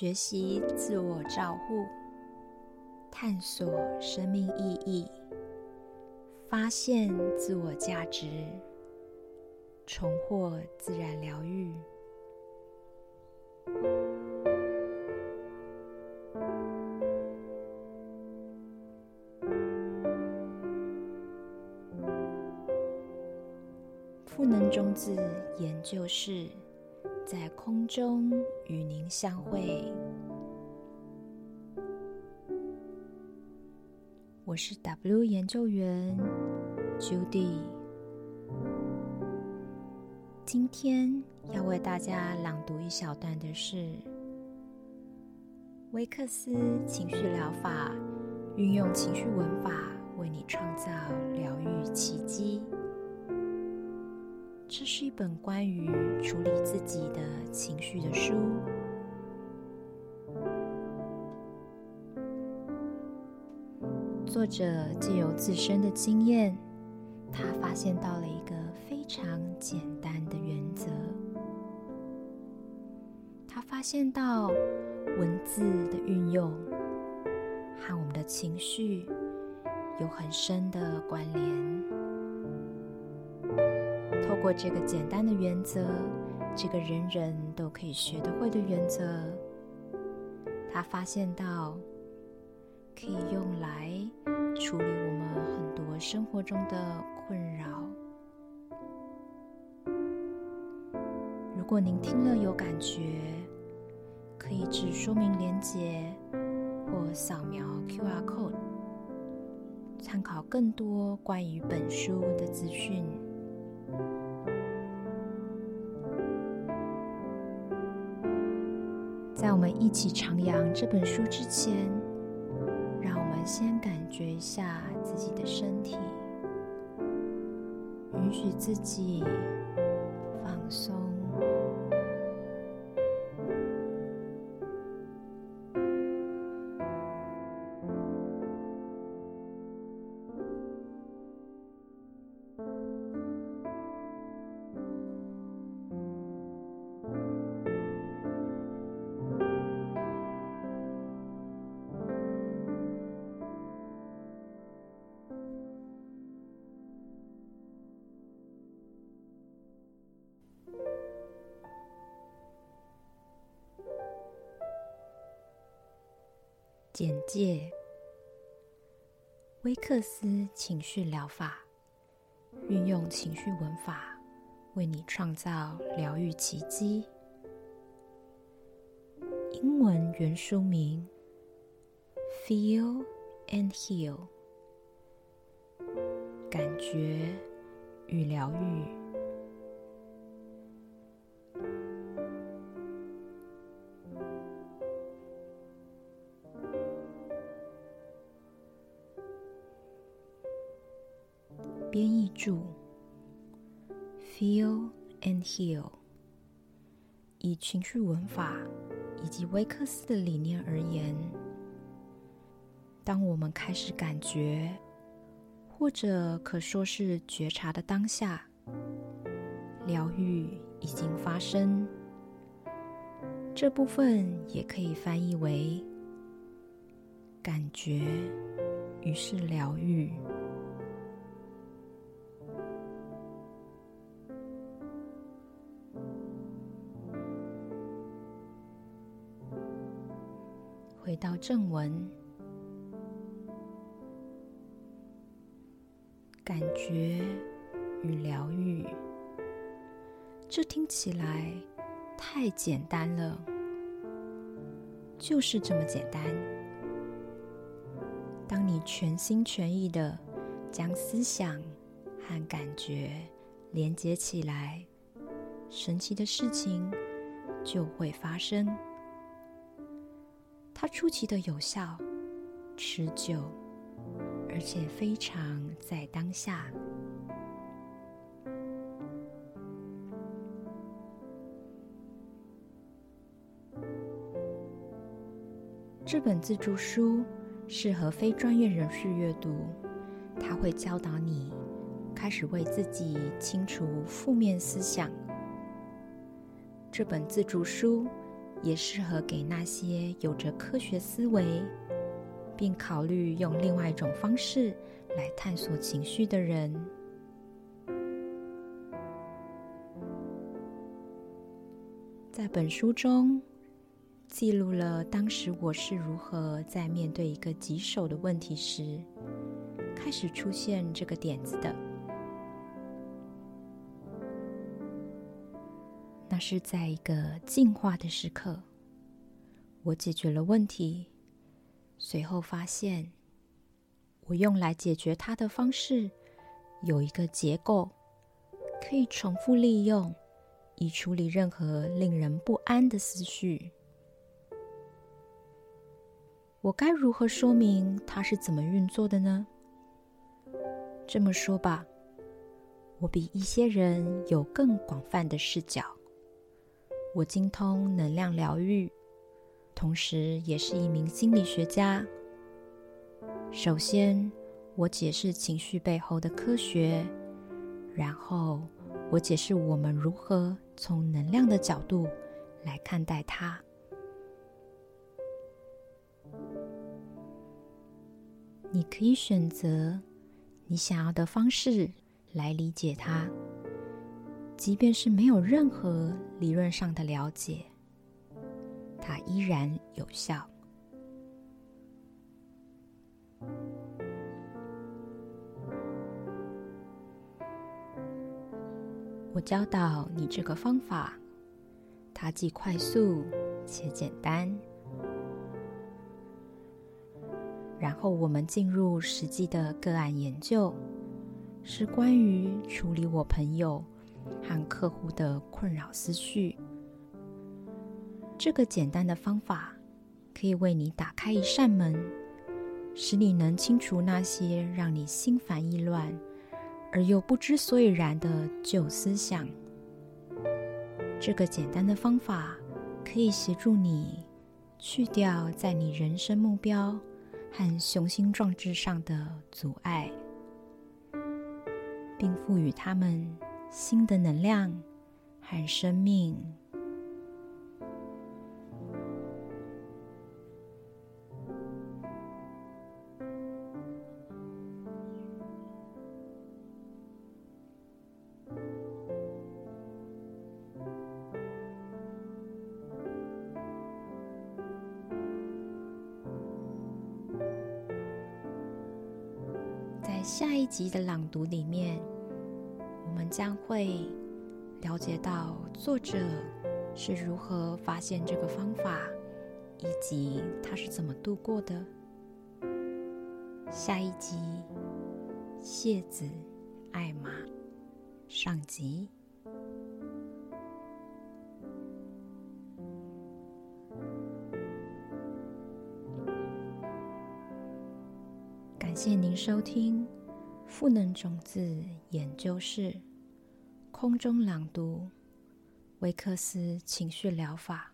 学习自我照护，探索生命意义，发现自我价值，重获自然疗愈。赋能种子研究室。在空中与您相会，我是 W 研究员 Judy。今天要为大家朗读一小段的是威克斯情绪疗法，运用情绪文法为你创造疗愈奇迹。这是一本关于处理自己的情绪的书。作者借由自身的经验，他发现到了一个非常简单的原则。他发现到文字的运用和我们的情绪有很深的关联。透过这个简单的原则，这个人人都可以学得会的原则，他发现到可以用来处理我们很多生活中的困扰。如果您听了有感觉，可以指说明连结或扫描 QR code，参考更多关于本书的资讯。让我们一起徜徉这本书之前，让我们先感觉一下自己的身体，允许自己放松。简介：威克斯情绪疗法，运用情绪文法为你创造疗愈奇迹。英文原书名：Feel and Heal，感觉与疗愈。编译注：Feel and Heal。以情绪文法以及威克斯的理念而言，当我们开始感觉，或者可说是觉察的当下，疗愈已经发生。这部分也可以翻译为感觉，于是疗愈。回到正文，感觉与疗愈，这听起来太简单了，就是这么简单。当你全心全意的将思想和感觉连接起来，神奇的事情就会发生。它出奇的有效、持久，而且非常在当下。这本自助书适合非专业人士阅读，它会教导你开始为自己清除负面思想。这本自助书。也适合给那些有着科学思维，并考虑用另外一种方式来探索情绪的人。在本书中，记录了当时我是如何在面对一个棘手的问题时，开始出现这个点子的。是在一个进化的时刻，我解决了问题，随后发现，我用来解决它的方式有一个结构，可以重复利用，以处理任何令人不安的思绪。我该如何说明它是怎么运作的呢？这么说吧，我比一些人有更广泛的视角。我精通能量疗愈，同时也是一名心理学家。首先，我解释情绪背后的科学，然后我解释我们如何从能量的角度来看待它。你可以选择你想要的方式来理解它。即便是没有任何理论上的了解，它依然有效。我教导你这个方法，它既快速且简单。然后我们进入实际的个案研究，是关于处理我朋友。和客户的困扰思绪，这个简单的方法可以为你打开一扇门，使你能清除那些让你心烦意乱而又不知所以然的旧思想。这个简单的方法可以协助你去掉在你人生目标和雄心壮志上的阻碍，并赋予他们。新的能量和生命，在下一集的朗读里面。我们将会了解到作者是如何发现这个方法，以及他是怎么度过的。下一集，谢子艾玛上集。感谢您收听。赋能种子研究室空中朗读，维克斯情绪疗法，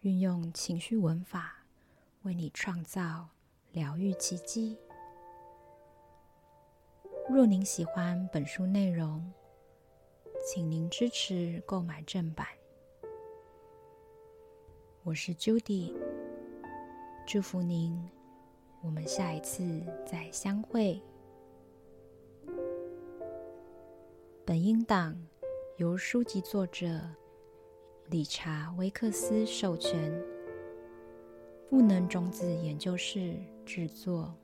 运用情绪文法为你创造疗愈奇迹。若您喜欢本书内容，请您支持购买正版。我是 Judy，祝福您，我们下一次再相会。本音档由书籍作者理查·威克斯授权，赋能种子研究室制作。